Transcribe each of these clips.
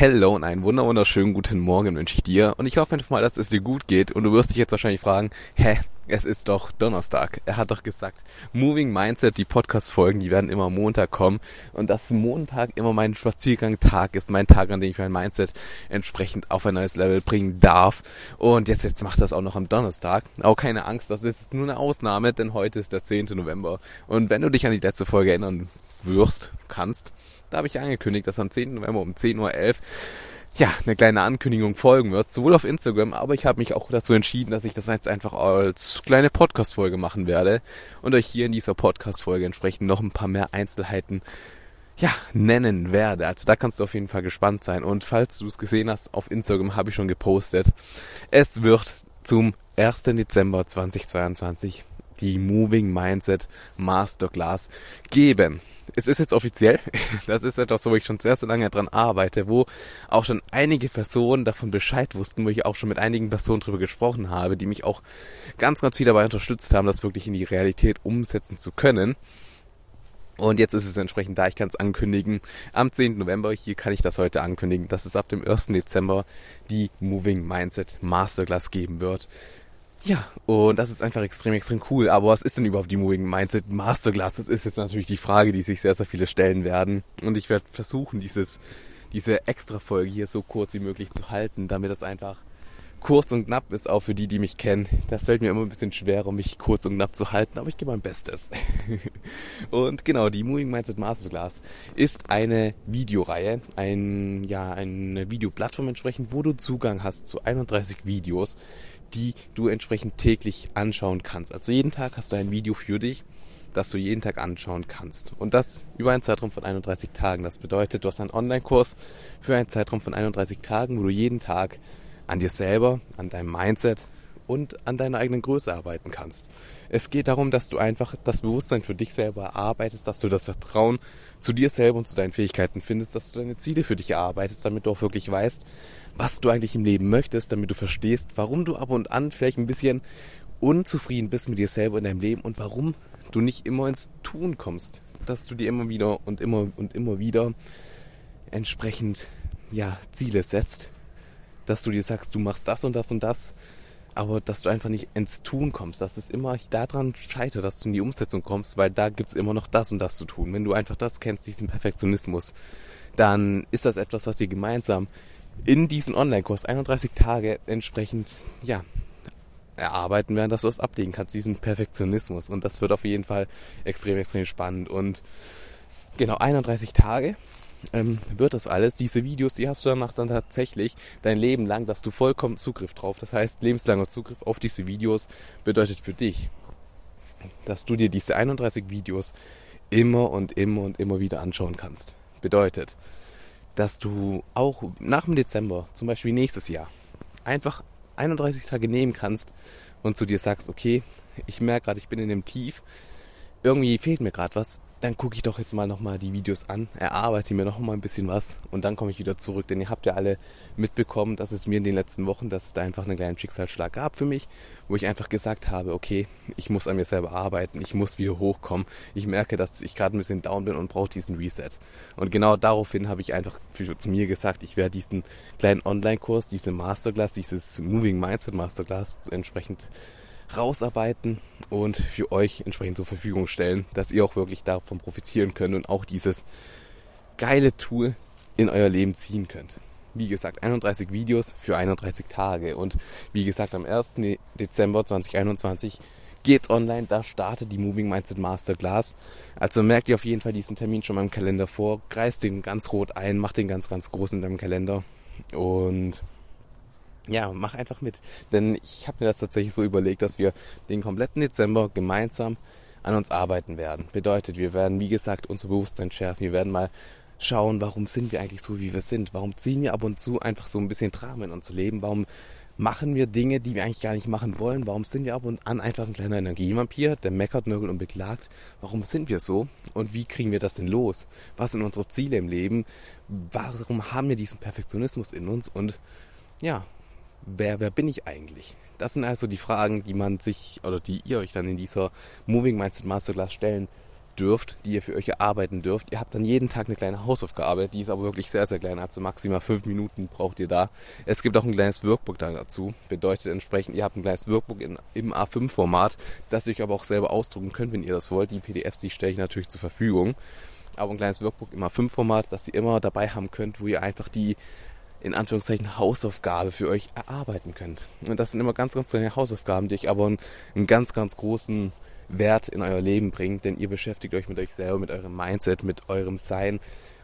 Hello und einen wunderschönen guten Morgen wünsche ich dir und ich hoffe einfach mal, dass es dir gut geht und du wirst dich jetzt wahrscheinlich fragen, hä, es ist doch Donnerstag. Er hat doch gesagt, Moving Mindset, die Podcast-Folgen, die werden immer Montag kommen und dass Montag immer mein Spaziergang-Tag ist, mein Tag, an dem ich mein Mindset entsprechend auf ein neues Level bringen darf und jetzt, jetzt macht das auch noch am Donnerstag. Auch keine Angst, das ist nur eine Ausnahme, denn heute ist der 10. November und wenn du dich an die letzte Folge erinnern wirst, kannst, da habe ich angekündigt, dass am 10. November um 10.11 Uhr ja, eine kleine Ankündigung folgen wird, sowohl auf Instagram, aber ich habe mich auch dazu entschieden, dass ich das jetzt einfach als kleine Podcast-Folge machen werde und euch hier in dieser Podcast-Folge entsprechend noch ein paar mehr Einzelheiten ja, nennen werde. Also da kannst du auf jeden Fall gespannt sein. Und falls du es gesehen hast, auf Instagram habe ich schon gepostet. Es wird zum 1. Dezember 2022 die Moving Mindset Masterclass geben es ist jetzt offiziell. Das ist etwas, wo ich schon sehr, sehr lange dran arbeite, wo auch schon einige Personen davon Bescheid wussten, wo ich auch schon mit einigen Personen drüber gesprochen habe, die mich auch ganz, ganz viel dabei unterstützt haben, das wirklich in die Realität umsetzen zu können. Und jetzt ist es entsprechend da, ich kann es ankündigen. Am 10. November, hier kann ich das heute ankündigen, dass es ab dem 1. Dezember die Moving Mindset Masterclass geben wird. Ja, und das ist einfach extrem, extrem cool. Aber was ist denn überhaupt die Moving Mindset Masterclass? Das ist jetzt natürlich die Frage, die sich sehr, sehr viele stellen werden. Und ich werde versuchen, dieses, diese extra Folge hier so kurz wie möglich zu halten, damit das einfach kurz und knapp ist, auch für die, die mich kennen. Das fällt mir immer ein bisschen schwerer, mich kurz und knapp zu halten, aber ich gebe mein Bestes. und genau, die Moving Mindset Masterclass ist eine Videoreihe, ein, ja, eine Videoplattform entsprechend, wo du Zugang hast zu 31 Videos, die du entsprechend täglich anschauen kannst. Also jeden Tag hast du ein Video für dich, das du jeden Tag anschauen kannst. Und das über einen Zeitraum von 31 Tagen. Das bedeutet, du hast einen Online-Kurs für einen Zeitraum von 31 Tagen, wo du jeden Tag an dir selber, an deinem Mindset und an deiner eigenen Größe arbeiten kannst. Es geht darum, dass du einfach das Bewusstsein für dich selber erarbeitest, dass du das Vertrauen zu dir selber und zu deinen Fähigkeiten findest, dass du deine Ziele für dich erarbeitest, damit du auch wirklich weißt, was du eigentlich im Leben möchtest, damit du verstehst, warum du ab und an vielleicht ein bisschen unzufrieden bist mit dir selber in deinem Leben und warum du nicht immer ins Tun kommst, dass du dir immer wieder und immer und immer wieder entsprechend ja Ziele setzt, dass du dir sagst, du machst das und das und das, aber dass du einfach nicht ins Tun kommst, dass es immer daran scheitert, dass du in die Umsetzung kommst, weil da gibt es immer noch das und das zu tun. Wenn du einfach das kennst, diesen Perfektionismus, dann ist das etwas, was ihr gemeinsam in diesen Online-Kurs 31 Tage entsprechend, ja, erarbeiten werden, dass du es ablegen kannst, diesen Perfektionismus. Und das wird auf jeden Fall extrem, extrem spannend. Und genau 31 Tage ähm, wird das alles. Diese Videos, die hast du danach dann tatsächlich dein Leben lang, dass du vollkommen Zugriff drauf. Das heißt, lebenslanger Zugriff auf diese Videos bedeutet für dich, dass du dir diese 31 Videos immer und immer und immer wieder anschauen kannst. Bedeutet, dass du auch nach dem Dezember, zum Beispiel nächstes Jahr, einfach 31 Tage nehmen kannst und zu dir sagst, okay, ich merke gerade, ich bin in dem Tief, irgendwie fehlt mir gerade was, dann gucke ich doch jetzt mal nochmal die Videos an, erarbeite mir nochmal ein bisschen was und dann komme ich wieder zurück. Denn ihr habt ja alle mitbekommen, dass es mir in den letzten Wochen, dass es da einfach einen kleinen Schicksalsschlag gab für mich, wo ich einfach gesagt habe, okay, ich muss an mir selber arbeiten, ich muss wieder hochkommen. Ich merke, dass ich gerade ein bisschen down bin und brauche diesen Reset. Und genau daraufhin habe ich einfach für, zu mir gesagt, ich werde diesen kleinen Online-Kurs, diese Masterclass, dieses Moving Mindset Masterclass entsprechend rausarbeiten und für euch entsprechend zur Verfügung stellen, dass ihr auch wirklich davon profitieren könnt und auch dieses geile Tool in euer Leben ziehen könnt. Wie gesagt, 31 Videos für 31 Tage und wie gesagt, am 1. Dezember 2021 geht's online, da startet die Moving Mindset Masterclass. Also merkt ihr auf jeden Fall diesen Termin schon mal im Kalender vor, kreist den ganz rot ein, macht den ganz, ganz groß in deinem Kalender und ja, mach einfach mit. Denn ich habe mir das tatsächlich so überlegt, dass wir den kompletten Dezember gemeinsam an uns arbeiten werden. Bedeutet, wir werden, wie gesagt, unser Bewusstsein schärfen. Wir werden mal schauen, warum sind wir eigentlich so, wie wir sind. Warum ziehen wir ab und zu einfach so ein bisschen Drama in unser Leben? Warum machen wir Dinge, die wir eigentlich gar nicht machen wollen? Warum sind wir ab und an einfach ein kleiner Energievampir, der meckert, nörgelt und beklagt? Warum sind wir so? Und wie kriegen wir das denn los? Was sind unsere Ziele im Leben? Warum haben wir diesen Perfektionismus in uns? Und ja, wer, wer bin ich eigentlich? Das sind also die Fragen, die man sich oder die ihr euch dann in dieser Moving Mindset Masterclass stellen dürft, die ihr für euch erarbeiten dürft. Ihr habt dann jeden Tag eine kleine Hausaufgabe, die ist aber wirklich sehr, sehr klein. Also maximal fünf Minuten braucht ihr da. Es gibt auch ein kleines Workbook dazu. Bedeutet entsprechend, ihr habt ein kleines Workbook in, im A5-Format, das ihr euch aber auch selber ausdrucken könnt, wenn ihr das wollt. Die PDFs, die stelle ich natürlich zur Verfügung. Aber ein kleines Workbook im A5-Format, das ihr immer dabei haben könnt, wo ihr einfach die in Anführungszeichen Hausaufgabe für euch erarbeiten könnt. Und das sind immer ganz, ganz kleine Hausaufgaben, die euch aber einen, ganz, ganz großen Wert in euer Leben bringt, denn ihr beschäftigt euch mit euch selber, mit eurem Mindset, mit eurem Sein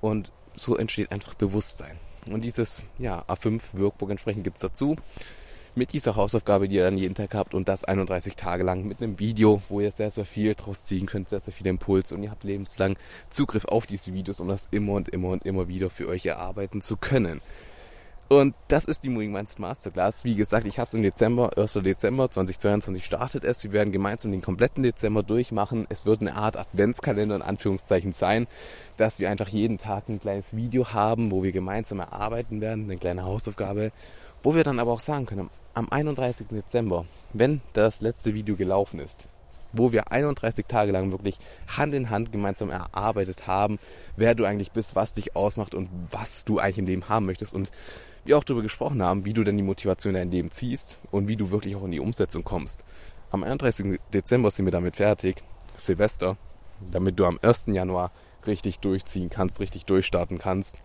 und so entsteht einfach Bewusstsein. Und dieses ja, A5 Workbook entsprechend gibt es dazu mit dieser Hausaufgabe, die ihr dann jeden Tag habt und das 31 Tage lang mit einem Video, wo ihr sehr, sehr viel draus ziehen könnt, sehr, sehr viele Impulse und ihr habt lebenslang Zugriff auf diese Videos, um das immer und immer und immer wieder für euch erarbeiten zu können. Und das ist die Moving Minds Masterclass. Wie gesagt, ich habe es im Dezember, 1. Dezember 2022 startet es. Wir werden gemeinsam den kompletten Dezember durchmachen. Es wird eine Art Adventskalender in Anführungszeichen sein, dass wir einfach jeden Tag ein kleines Video haben, wo wir gemeinsam erarbeiten werden, eine kleine Hausaufgabe, wo wir dann aber auch sagen können, am 31. Dezember, wenn das letzte Video gelaufen ist, wo wir 31 Tage lang wirklich Hand in Hand gemeinsam erarbeitet haben, wer du eigentlich bist, was dich ausmacht und was du eigentlich im Leben haben möchtest und wir auch darüber gesprochen haben, wie du denn die Motivation in dein Leben ziehst und wie du wirklich auch in die Umsetzung kommst. Am 31. Dezember sind wir damit fertig, Silvester, damit du am 1. Januar richtig durchziehen kannst, richtig durchstarten kannst.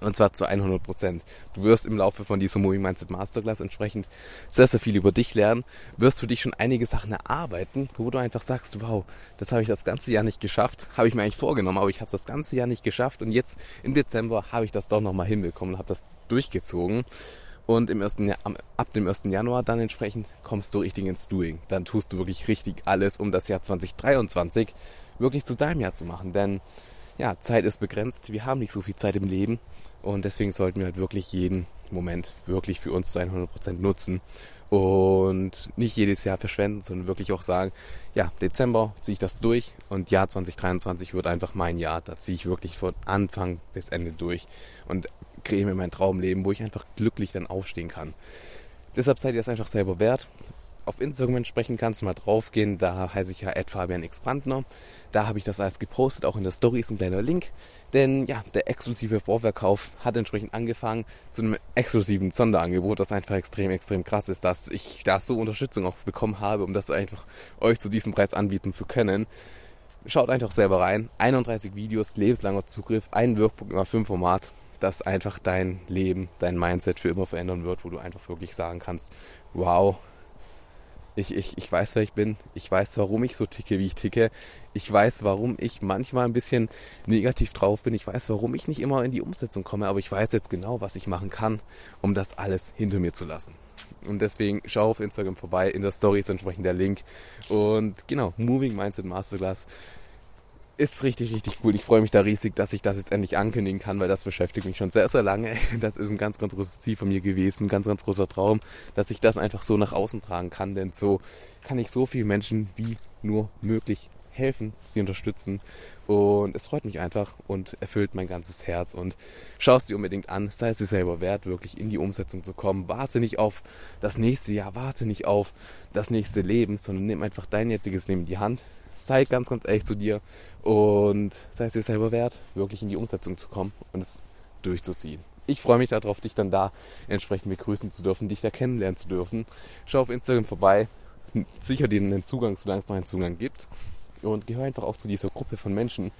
Und zwar zu 100 Prozent. Du wirst im Laufe von dieser Moving Mindset Masterclass entsprechend sehr, sehr viel über dich lernen. Wirst für dich schon einige Sachen erarbeiten, wo du einfach sagst, wow, das habe ich das ganze Jahr nicht geschafft. Habe ich mir eigentlich vorgenommen, aber ich habe es das ganze Jahr nicht geschafft. Und jetzt im Dezember habe ich das doch nochmal hinbekommen und habe das durchgezogen. Und im ersten, ab dem 1. Januar dann entsprechend kommst du richtig ins Doing. Dann tust du wirklich richtig alles, um das Jahr 2023 wirklich zu deinem Jahr zu machen. Denn ja, Zeit ist begrenzt. Wir haben nicht so viel Zeit im Leben. Und deswegen sollten wir halt wirklich jeden Moment wirklich für uns zu 100% nutzen und nicht jedes Jahr verschwenden, sondern wirklich auch sagen, ja, Dezember ziehe ich das durch und Jahr 2023 wird einfach mein Jahr. Da ziehe ich wirklich von Anfang bis Ende durch und kreiere mir mein Traumleben, wo ich einfach glücklich dann aufstehen kann. Deshalb seid ihr es einfach selber wert auf Instagram entsprechend kannst du mal draufgehen. Da heiße ich ja Fabian X Brandner. Da habe ich das alles gepostet. Auch in der Story ist ein kleiner Link. Denn ja, der exklusive Vorverkauf hat entsprechend angefangen zu einem exklusiven Sonderangebot, das einfach extrem, extrem krass ist, dass ich da so Unterstützung auch bekommen habe, um das einfach euch zu diesem Preis anbieten zu können. Schaut einfach selber rein. 31 Videos, lebenslanger Zugriff, ein Workbook immer 5 Format, das einfach dein Leben, dein Mindset für immer verändern wird, wo du einfach wirklich sagen kannst, wow, ich, ich, ich weiß, wer ich bin. Ich weiß, warum ich so ticke, wie ich ticke. Ich weiß, warum ich manchmal ein bisschen negativ drauf bin. Ich weiß, warum ich nicht immer in die Umsetzung komme. Aber ich weiß jetzt genau, was ich machen kann, um das alles hinter mir zu lassen. Und deswegen schau auf Instagram vorbei. In der Story ist entsprechend der Link. Und genau, Moving Mindset Masterclass ist richtig, richtig cool. Ich freue mich da riesig, dass ich das jetzt endlich ankündigen kann, weil das beschäftigt mich schon sehr, sehr lange. Das ist ein ganz, ganz großes Ziel von mir gewesen, ein ganz, ganz großer Traum, dass ich das einfach so nach außen tragen kann, denn so kann ich so vielen Menschen wie nur möglich helfen, sie unterstützen und es freut mich einfach und erfüllt mein ganzes Herz und schau es dir unbedingt an, sei es dir selber wert, wirklich in die Umsetzung zu kommen. Warte nicht auf das nächste Jahr, warte nicht auf das nächste Leben, sondern nimm einfach dein jetziges Leben in die Hand, sei ganz, ganz ehrlich zu dir und sei es dir selber wert, wirklich in die Umsetzung zu kommen und es durchzuziehen. Ich freue mich darauf, dich dann da entsprechend begrüßen zu dürfen, dich da kennenlernen zu dürfen. Schau auf Instagram vorbei, sicher dir einen Zugang, solange es noch einen Zugang gibt. Und gehör einfach auch zu dieser Gruppe von Menschen,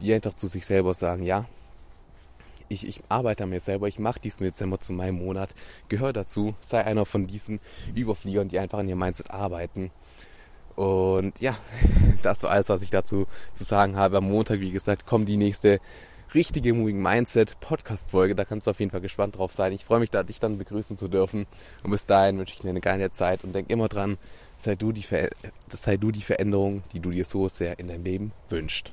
die einfach zu sich selber sagen, ja, ich, ich arbeite an mir selber, ich mache diesen Dezember zu meinem Monat, gehör dazu, sei einer von diesen Überfliegern, die einfach an ihr Mindset arbeiten und ja, das war alles, was ich dazu zu sagen habe. Am Montag, wie gesagt, kommt die nächste richtige Moving Mindset Podcast Folge. Da kannst du auf jeden Fall gespannt drauf sein. Ich freue mich da, dich dann begrüßen zu dürfen. Und bis dahin wünsche ich dir eine geile Zeit und denk immer dran, sei du die, Ver sei du die Veränderung, die du dir so sehr in deinem Leben wünschst.